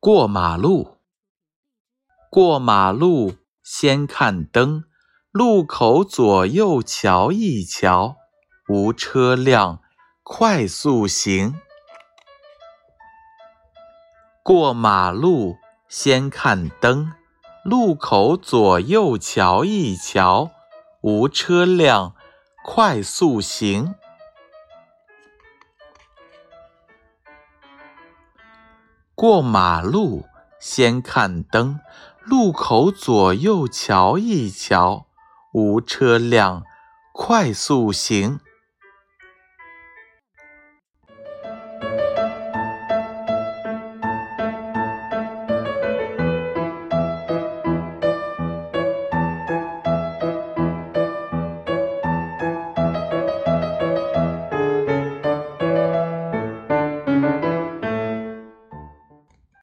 过马路，过马路先看灯，路口左右瞧一瞧，无车辆，快速行。过马路先看灯，路口左右瞧一瞧，无车辆，快速行。过马路先看灯路口左右瞧一瞧无车辆快速行。